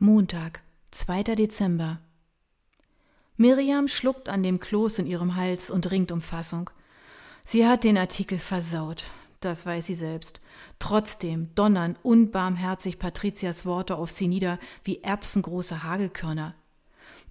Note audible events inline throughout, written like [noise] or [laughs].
Montag, 2. Dezember. Miriam schluckt an dem Kloß in ihrem Hals und ringt um Fassung. Sie hat den Artikel versaut, das weiß sie selbst. Trotzdem donnern unbarmherzig Patrizias Worte auf sie nieder wie erbsengroße Hagelkörner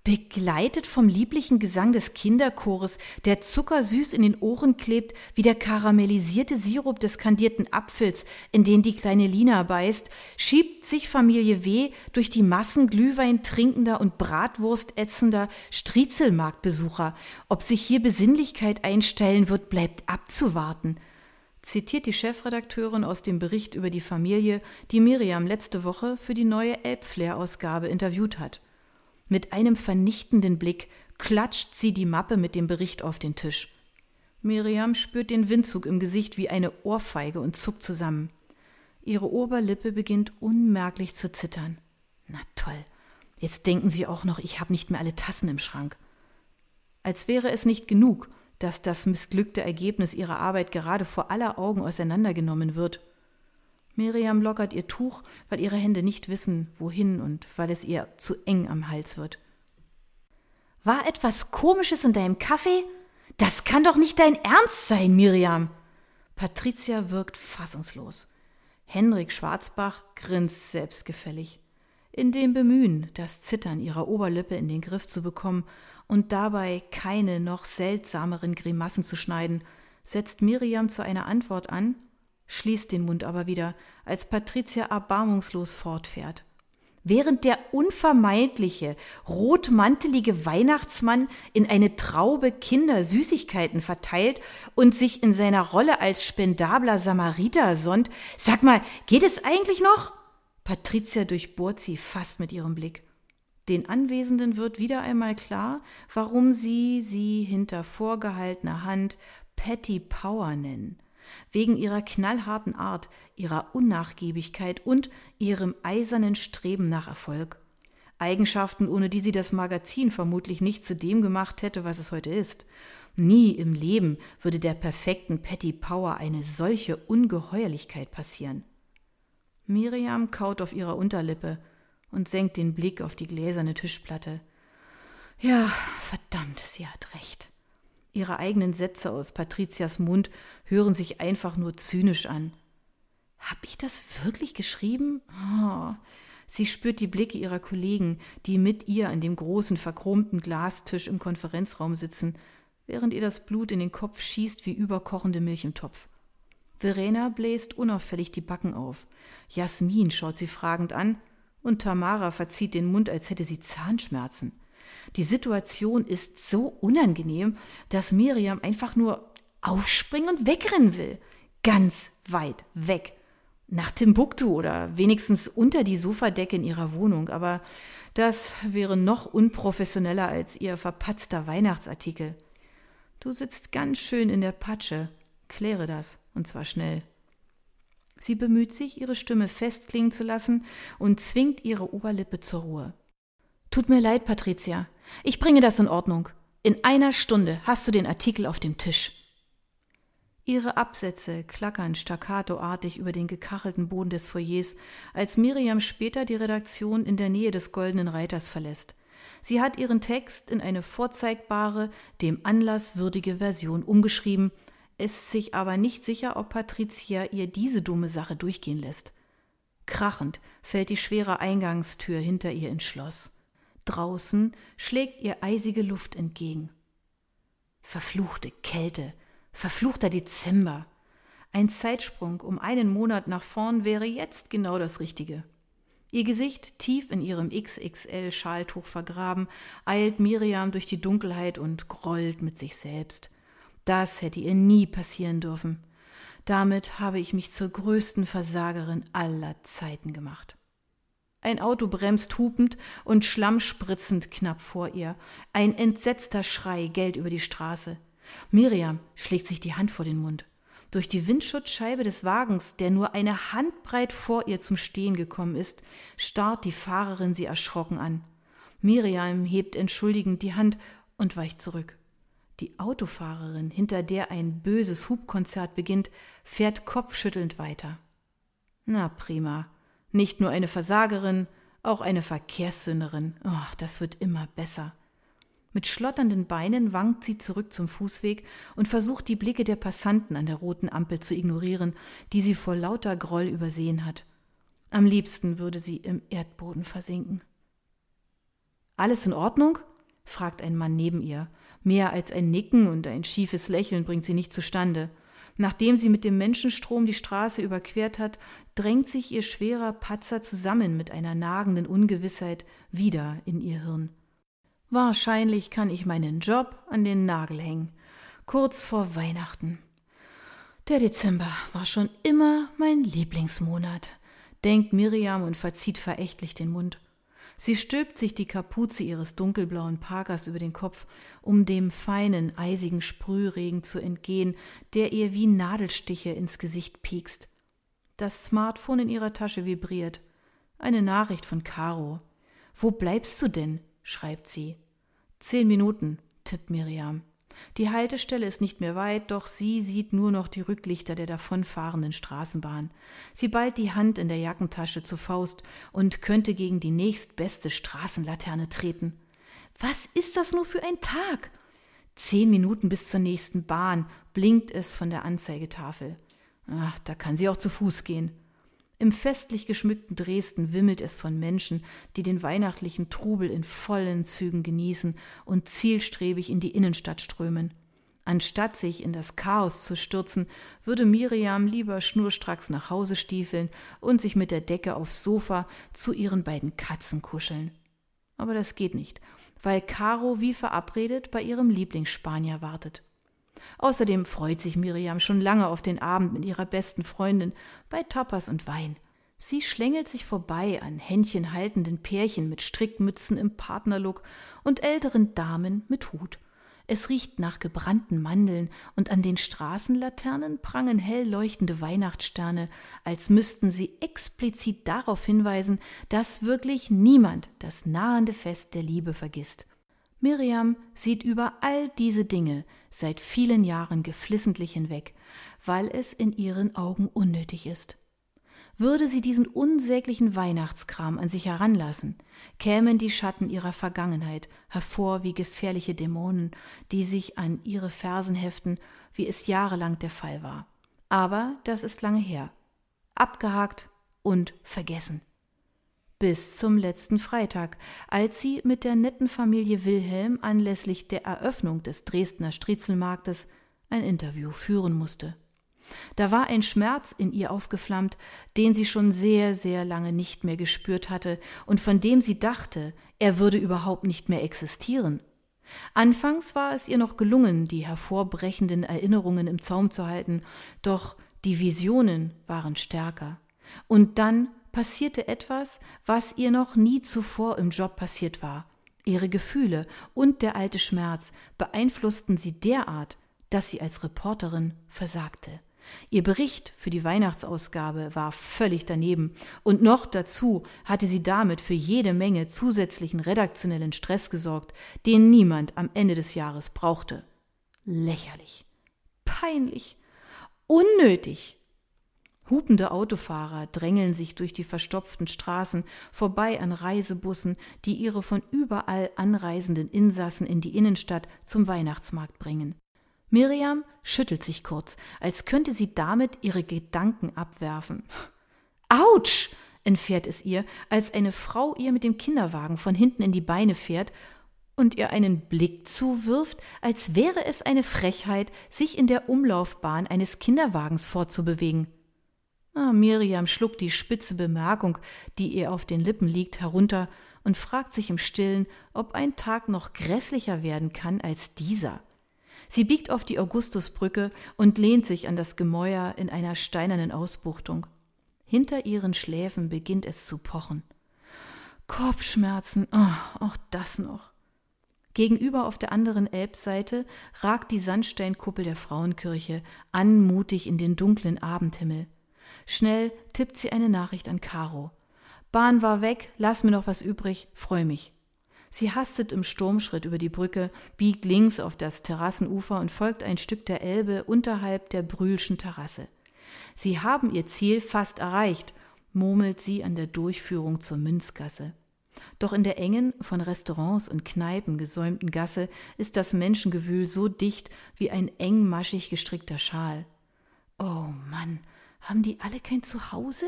begleitet vom lieblichen Gesang des Kinderchores, der zuckersüß in den Ohren klebt, wie der karamellisierte Sirup des kandierten Apfels, in den die kleine Lina beißt, schiebt sich Familie W. durch die Massen Glühwein trinkender und Bratwurst ätzender Striezelmarktbesucher. Ob sich hier Besinnlichkeit einstellen wird, bleibt abzuwarten zitiert die Chefredakteurin aus dem Bericht über die Familie, die Miriam letzte Woche für die neue Elbflair-Ausgabe interviewt hat. Mit einem vernichtenden Blick klatscht sie die Mappe mit dem Bericht auf den Tisch. Miriam spürt den Windzug im Gesicht wie eine Ohrfeige und zuckt zusammen. Ihre Oberlippe beginnt unmerklich zu zittern. Na toll, jetzt denken Sie auch noch, ich habe nicht mehr alle Tassen im Schrank. Als wäre es nicht genug, dass das missglückte Ergebnis ihrer Arbeit gerade vor aller Augen auseinandergenommen wird. Miriam lockert ihr Tuch, weil ihre Hände nicht wissen, wohin und weil es ihr zu eng am Hals wird. War etwas Komisches in deinem Kaffee? Das kann doch nicht dein Ernst sein, Miriam. Patricia wirkt fassungslos. Henrik Schwarzbach grinst selbstgefällig. In dem Bemühen, das Zittern ihrer Oberlippe in den Griff zu bekommen und dabei keine noch seltsameren Grimassen zu schneiden, setzt Miriam zu einer Antwort an schließt den Mund aber wieder, als Patricia erbarmungslos fortfährt. Während der unvermeidliche, rotmantelige Weihnachtsmann in eine Traube Kinder Süßigkeiten verteilt und sich in seiner Rolle als spendabler Samariter sonnt, sag mal, geht es eigentlich noch? Patricia durchbohrt sie fast mit ihrem Blick. Den Anwesenden wird wieder einmal klar, warum sie sie hinter vorgehaltener Hand Patty Power nennen wegen ihrer knallharten Art, ihrer Unnachgiebigkeit und ihrem eisernen Streben nach Erfolg. Eigenschaften, ohne die sie das Magazin vermutlich nicht zu dem gemacht hätte, was es heute ist. Nie im Leben würde der perfekten Patty Power eine solche Ungeheuerlichkeit passieren. Miriam kaut auf ihrer Unterlippe und senkt den Blick auf die gläserne Tischplatte. Ja, verdammt, sie hat recht. Ihre eigenen Sätze aus Patrizias Mund hören sich einfach nur zynisch an. Hab ich das wirklich geschrieben? Oh. Sie spürt die Blicke ihrer Kollegen, die mit ihr an dem großen verchromten Glastisch im Konferenzraum sitzen, während ihr das Blut in den Kopf schießt wie überkochende Milch im Topf. Verena bläst unauffällig die Backen auf. Jasmin schaut sie fragend an und Tamara verzieht den Mund, als hätte sie Zahnschmerzen. Die Situation ist so unangenehm, dass Miriam einfach nur aufspringen und wegrennen will. Ganz weit weg. Nach Timbuktu oder wenigstens unter die Sofadecke in ihrer Wohnung. Aber das wäre noch unprofessioneller als ihr verpatzter Weihnachtsartikel. Du sitzt ganz schön in der Patsche. Kläre das, und zwar schnell. Sie bemüht sich, ihre Stimme festklingen zu lassen und zwingt ihre Oberlippe zur Ruhe. Tut mir leid, Patricia. Ich bringe das in Ordnung. In einer Stunde hast du den Artikel auf dem Tisch. Ihre Absätze klackern staccatoartig über den gekachelten Boden des Foyers, als Miriam später die Redaktion in der Nähe des Goldenen Reiters verlässt. Sie hat ihren Text in eine vorzeigbare, dem Anlass würdige Version umgeschrieben, ist sich aber nicht sicher, ob Patricia ihr diese dumme Sache durchgehen lässt. Krachend fällt die schwere Eingangstür hinter ihr ins Schloss. Draußen schlägt ihr eisige Luft entgegen. Verfluchte Kälte, verfluchter Dezember. Ein Zeitsprung um einen Monat nach vorn wäre jetzt genau das Richtige. Ihr Gesicht tief in ihrem XXL-Schaltuch vergraben, eilt Miriam durch die Dunkelheit und grollt mit sich selbst. Das hätte ihr nie passieren dürfen. Damit habe ich mich zur größten Versagerin aller Zeiten gemacht. Ein Auto bremst hupend und schlammspritzend knapp vor ihr. Ein entsetzter Schrei gellt über die Straße. Miriam schlägt sich die Hand vor den Mund. Durch die Windschutzscheibe des Wagens, der nur eine Handbreit vor ihr zum Stehen gekommen ist, starrt die Fahrerin sie erschrocken an. Miriam hebt entschuldigend die Hand und weicht zurück. Die Autofahrerin, hinter der ein böses Hubkonzert beginnt, fährt kopfschüttelnd weiter. Na prima, nicht nur eine Versagerin, Auch eine Verkehrssünderin. Oh, das wird immer besser. Mit schlotternden Beinen wankt sie zurück zum Fußweg und versucht die Blicke der Passanten an der roten Ampel zu ignorieren, die sie vor lauter Groll übersehen hat. Am liebsten würde sie im Erdboden versinken. Alles in Ordnung? fragt ein Mann neben ihr. Mehr als ein Nicken und ein schiefes Lächeln bringt sie nicht zustande. Nachdem sie mit dem Menschenstrom die Straße überquert hat, drängt sich ihr schwerer Patzer zusammen mit einer nagenden Ungewissheit wieder in ihr Hirn. Wahrscheinlich kann ich meinen Job an den Nagel hängen. Kurz vor Weihnachten. Der Dezember war schon immer mein Lieblingsmonat, denkt Miriam und verzieht verächtlich den Mund. Sie stülpt sich die Kapuze ihres dunkelblauen Parkers über den Kopf, um dem feinen, eisigen Sprühregen zu entgehen, der ihr wie Nadelstiche ins Gesicht piekst. Das Smartphone in ihrer Tasche vibriert. Eine Nachricht von Caro. Wo bleibst du denn? schreibt sie. Zehn Minuten, tippt Miriam. Die Haltestelle ist nicht mehr weit, doch sie sieht nur noch die Rücklichter der davonfahrenden Straßenbahn. Sie ballt die Hand in der Jackentasche zur Faust und könnte gegen die nächstbeste Straßenlaterne treten. Was ist das nur für ein Tag? Zehn Minuten bis zur nächsten Bahn blinkt es von der Anzeigetafel. Ach, da kann sie auch zu Fuß gehen. Im festlich geschmückten Dresden wimmelt es von Menschen, die den weihnachtlichen Trubel in vollen Zügen genießen und zielstrebig in die Innenstadt strömen. Anstatt sich in das Chaos zu stürzen, würde Miriam lieber schnurstracks nach Hause stiefeln und sich mit der Decke aufs Sofa zu ihren beiden Katzen kuscheln. Aber das geht nicht, weil Caro wie verabredet bei ihrem Lieblingsspanier wartet. Außerdem freut sich Miriam schon lange auf den Abend mit ihrer besten Freundin bei Tapas und Wein. Sie schlängelt sich vorbei an händchenhaltenden Pärchen mit Strickmützen im Partnerlook und älteren Damen mit Hut. Es riecht nach gebrannten Mandeln und an den Straßenlaternen prangen hell leuchtende Weihnachtssterne, als müssten sie explizit darauf hinweisen, dass wirklich niemand das nahende Fest der Liebe vergisst. Miriam sieht über all diese Dinge seit vielen Jahren geflissentlich hinweg, weil es in ihren Augen unnötig ist. Würde sie diesen unsäglichen Weihnachtskram an sich heranlassen, kämen die Schatten ihrer Vergangenheit hervor wie gefährliche Dämonen, die sich an ihre Fersen heften, wie es jahrelang der Fall war. Aber das ist lange her. Abgehakt und vergessen bis zum letzten Freitag, als sie mit der netten Familie Wilhelm anlässlich der Eröffnung des Dresdner Striezelmarktes ein Interview führen musste. Da war ein Schmerz in ihr aufgeflammt, den sie schon sehr, sehr lange nicht mehr gespürt hatte und von dem sie dachte, er würde überhaupt nicht mehr existieren. Anfangs war es ihr noch gelungen, die hervorbrechenden Erinnerungen im Zaum zu halten, doch die Visionen waren stärker. Und dann passierte etwas, was ihr noch nie zuvor im Job passiert war. Ihre Gefühle und der alte Schmerz beeinflussten sie derart, dass sie als Reporterin versagte. Ihr Bericht für die Weihnachtsausgabe war völlig daneben, und noch dazu hatte sie damit für jede Menge zusätzlichen redaktionellen Stress gesorgt, den niemand am Ende des Jahres brauchte. Lächerlich, peinlich, unnötig. Hupende Autofahrer drängeln sich durch die verstopften Straßen vorbei an Reisebussen, die ihre von überall anreisenden Insassen in die Innenstadt zum Weihnachtsmarkt bringen. Miriam schüttelt sich kurz, als könnte sie damit ihre Gedanken abwerfen. [laughs] Autsch! entfährt es ihr, als eine Frau ihr mit dem Kinderwagen von hinten in die Beine fährt und ihr einen Blick zuwirft, als wäre es eine Frechheit, sich in der Umlaufbahn eines Kinderwagens fortzubewegen. Ah, Miriam schluckt die spitze Bemerkung, die ihr auf den Lippen liegt, herunter und fragt sich im Stillen, ob ein Tag noch grässlicher werden kann als dieser. Sie biegt auf die Augustusbrücke und lehnt sich an das Gemäuer in einer steinernen Ausbuchtung. Hinter ihren Schläfen beginnt es zu pochen. Kopfschmerzen, oh, auch das noch. Gegenüber auf der anderen Elbseite ragt die Sandsteinkuppel der Frauenkirche anmutig in den dunklen Abendhimmel. Schnell tippt sie eine Nachricht an Caro. Bahn war weg, lass mir noch was übrig, freu mich. Sie hastet im Sturmschritt über die Brücke, biegt links auf das Terrassenufer und folgt ein Stück der Elbe unterhalb der Brühlschen Terrasse. Sie haben ihr Ziel fast erreicht, murmelt sie an der Durchführung zur Münzgasse. Doch in der engen, von Restaurants und Kneipen gesäumten Gasse ist das Menschengewühl so dicht wie ein engmaschig gestrickter Schal. Haben die alle kein Zuhause?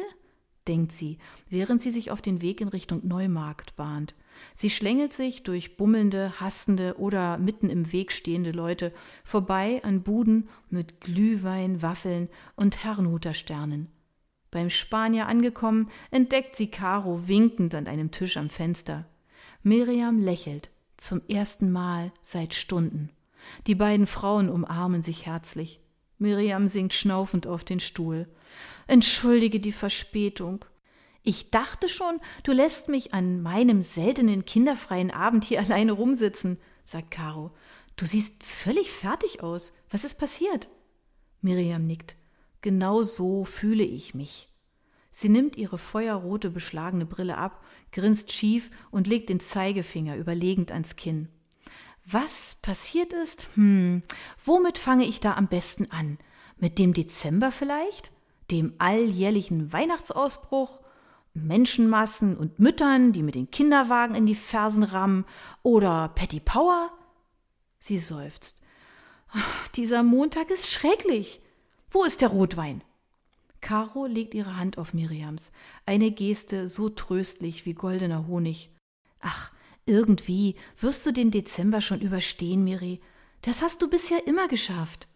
denkt sie, während sie sich auf den Weg in Richtung Neumarkt bahnt. Sie schlängelt sich durch bummelnde, hastende oder mitten im Weg stehende Leute vorbei an Buden mit Glühwein, Waffeln und Herrenhutersternen. Beim Spanier angekommen, entdeckt sie Caro winkend an einem Tisch am Fenster. Miriam lächelt, zum ersten Mal seit Stunden. Die beiden Frauen umarmen sich herzlich. Miriam sinkt schnaufend auf den Stuhl. Entschuldige die Verspätung. Ich dachte schon, du lässt mich an meinem seltenen kinderfreien Abend hier [laughs] alleine rumsitzen, sagt Caro. Du siehst völlig fertig aus. Was ist passiert? Miriam nickt. Genau so fühle ich mich. Sie nimmt ihre feuerrote beschlagene Brille ab, grinst schief und legt den Zeigefinger überlegend ans Kinn. Was passiert ist? Hm, womit fange ich da am besten an? Mit dem Dezember vielleicht? Dem alljährlichen Weihnachtsausbruch? Menschenmassen und Müttern, die mit den Kinderwagen in die Fersen rammen? Oder Patty Power? Sie seufzt. Dieser Montag ist schrecklich. Wo ist der Rotwein? Caro legt ihre Hand auf Miriams, eine Geste so tröstlich wie goldener Honig. Ach, irgendwie wirst du den Dezember schon überstehen, Miri. Das hast du bisher immer geschafft.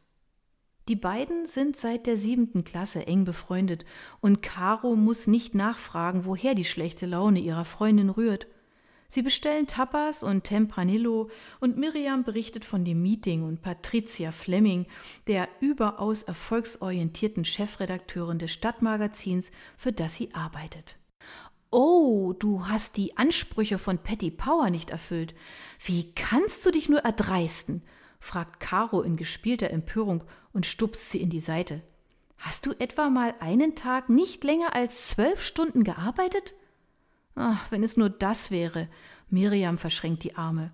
Die beiden sind seit der siebenten Klasse eng befreundet, und Caro muss nicht nachfragen, woher die schlechte Laune ihrer Freundin rührt. Sie bestellen Tapas und Tempranillo und Miriam berichtet von dem Meeting und Patricia Fleming, der überaus erfolgsorientierten Chefredakteurin des Stadtmagazins, für das sie arbeitet. Oh, du hast die Ansprüche von Patty Power nicht erfüllt. Wie kannst du dich nur erdreisten? fragt Caro in gespielter Empörung und stupst sie in die Seite. Hast du etwa mal einen Tag nicht länger als zwölf Stunden gearbeitet? Ach, wenn es nur das wäre. Miriam verschränkt die Arme.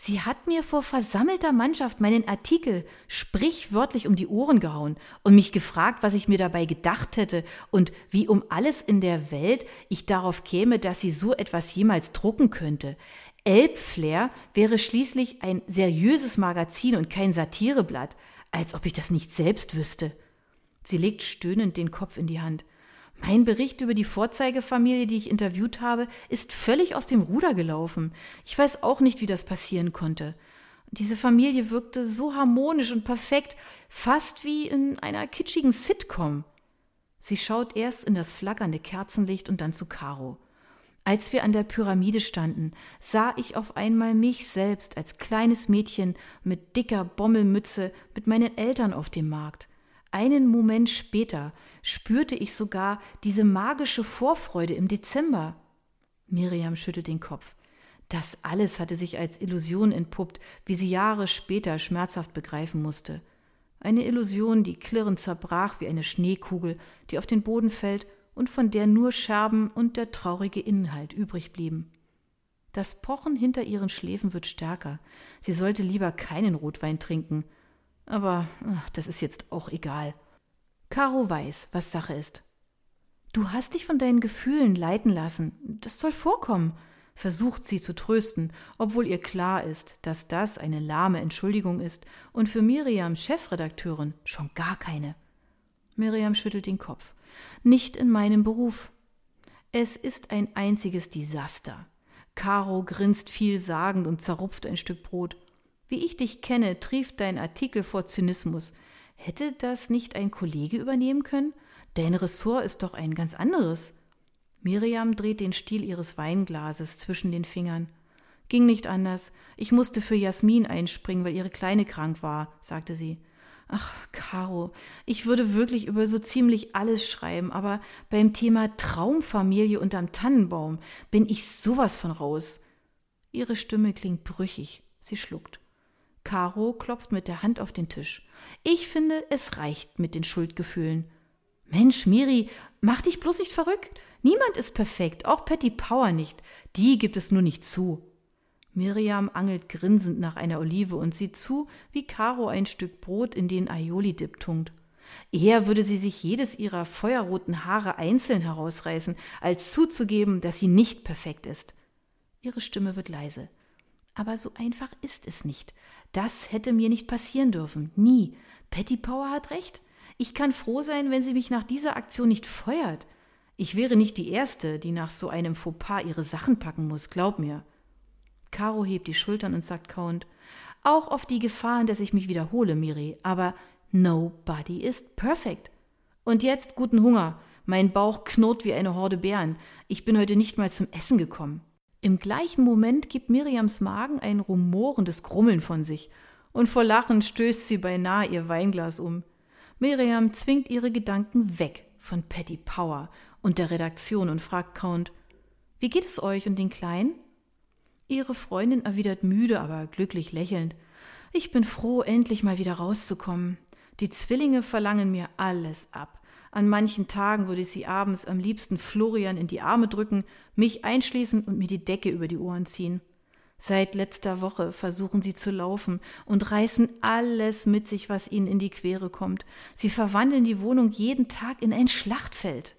Sie hat mir vor versammelter Mannschaft meinen Artikel sprichwörtlich um die Ohren gehauen und mich gefragt, was ich mir dabei gedacht hätte und wie um alles in der Welt ich darauf käme, dass sie so etwas jemals drucken könnte. Elbflair wäre schließlich ein seriöses Magazin und kein Satireblatt, als ob ich das nicht selbst wüsste. Sie legt stöhnend den Kopf in die Hand. Mein Bericht über die Vorzeigefamilie, die ich interviewt habe, ist völlig aus dem Ruder gelaufen. Ich weiß auch nicht, wie das passieren konnte. Diese Familie wirkte so harmonisch und perfekt, fast wie in einer kitschigen Sitcom. Sie schaut erst in das flackernde Kerzenlicht und dann zu Caro. Als wir an der Pyramide standen, sah ich auf einmal mich selbst als kleines Mädchen mit dicker Bommelmütze mit meinen Eltern auf dem Markt. Einen Moment später spürte ich sogar diese magische Vorfreude im Dezember. Miriam schüttelt den Kopf. Das alles hatte sich als Illusion entpuppt, wie sie Jahre später schmerzhaft begreifen musste. Eine Illusion, die klirrend zerbrach wie eine Schneekugel, die auf den Boden fällt und von der nur Scherben und der traurige Inhalt übrig blieben. Das Pochen hinter ihren Schläfen wird stärker. Sie sollte lieber keinen Rotwein trinken. Aber ach, das ist jetzt auch egal. Caro weiß, was Sache ist. Du hast dich von deinen Gefühlen leiten lassen. Das soll vorkommen, versucht sie zu trösten, obwohl ihr klar ist, dass das eine lahme Entschuldigung ist und für Miriam Chefredakteurin schon gar keine. Miriam schüttelt den Kopf. Nicht in meinem Beruf. Es ist ein einziges Desaster. Caro grinst vielsagend und zerrupft ein Stück Brot. Wie ich dich kenne, trieft dein Artikel vor Zynismus. Hätte das nicht ein Kollege übernehmen können? Dein Ressort ist doch ein ganz anderes. Miriam dreht den Stiel ihres Weinglases zwischen den Fingern. Ging nicht anders. Ich musste für Jasmin einspringen, weil ihre Kleine krank war, sagte sie. Ach, Caro, ich würde wirklich über so ziemlich alles schreiben, aber beim Thema Traumfamilie unterm Tannenbaum bin ich sowas von raus. Ihre Stimme klingt brüchig. Sie schluckt. Caro klopft mit der Hand auf den Tisch. Ich finde, es reicht mit den Schuldgefühlen. Mensch, Miri, mach dich bloß nicht verrückt. Niemand ist perfekt, auch Patty Power nicht. Die gibt es nur nicht zu. Miriam angelt grinsend nach einer Olive und sieht zu, wie Caro ein Stück Brot in den Aioli-Dip tunkt. Eher würde sie sich jedes ihrer feuerroten Haare einzeln herausreißen, als zuzugeben, dass sie nicht perfekt ist. Ihre Stimme wird leise. Aber so einfach ist es nicht. Das hätte mir nicht passieren dürfen. Nie. Patty Power hat recht. Ich kann froh sein, wenn sie mich nach dieser Aktion nicht feuert. Ich wäre nicht die Erste, die nach so einem Fauxpas ihre Sachen packen muss, glaub mir. Caro hebt die Schultern und sagt kauend, auch auf die Gefahren, dass ich mich wiederhole, Miri, aber nobody is perfect. Und jetzt guten Hunger. Mein Bauch knurrt wie eine Horde Bären. Ich bin heute nicht mal zum Essen gekommen. Im gleichen Moment gibt Miriams Magen ein rumorendes Grummeln von sich, und vor Lachen stößt sie beinahe ihr Weinglas um. Miriam zwingt ihre Gedanken weg von Patty Power und der Redaktion und fragt Count, wie geht es euch und den Kleinen? Ihre Freundin erwidert müde, aber glücklich lächelnd, ich bin froh, endlich mal wieder rauszukommen. Die Zwillinge verlangen mir alles ab. An manchen Tagen würde ich sie abends am liebsten Florian in die Arme drücken, mich einschließen und mir die Decke über die Ohren ziehen. Seit letzter Woche versuchen sie zu laufen und reißen alles mit sich, was ihnen in die Quere kommt. Sie verwandeln die Wohnung jeden Tag in ein Schlachtfeld.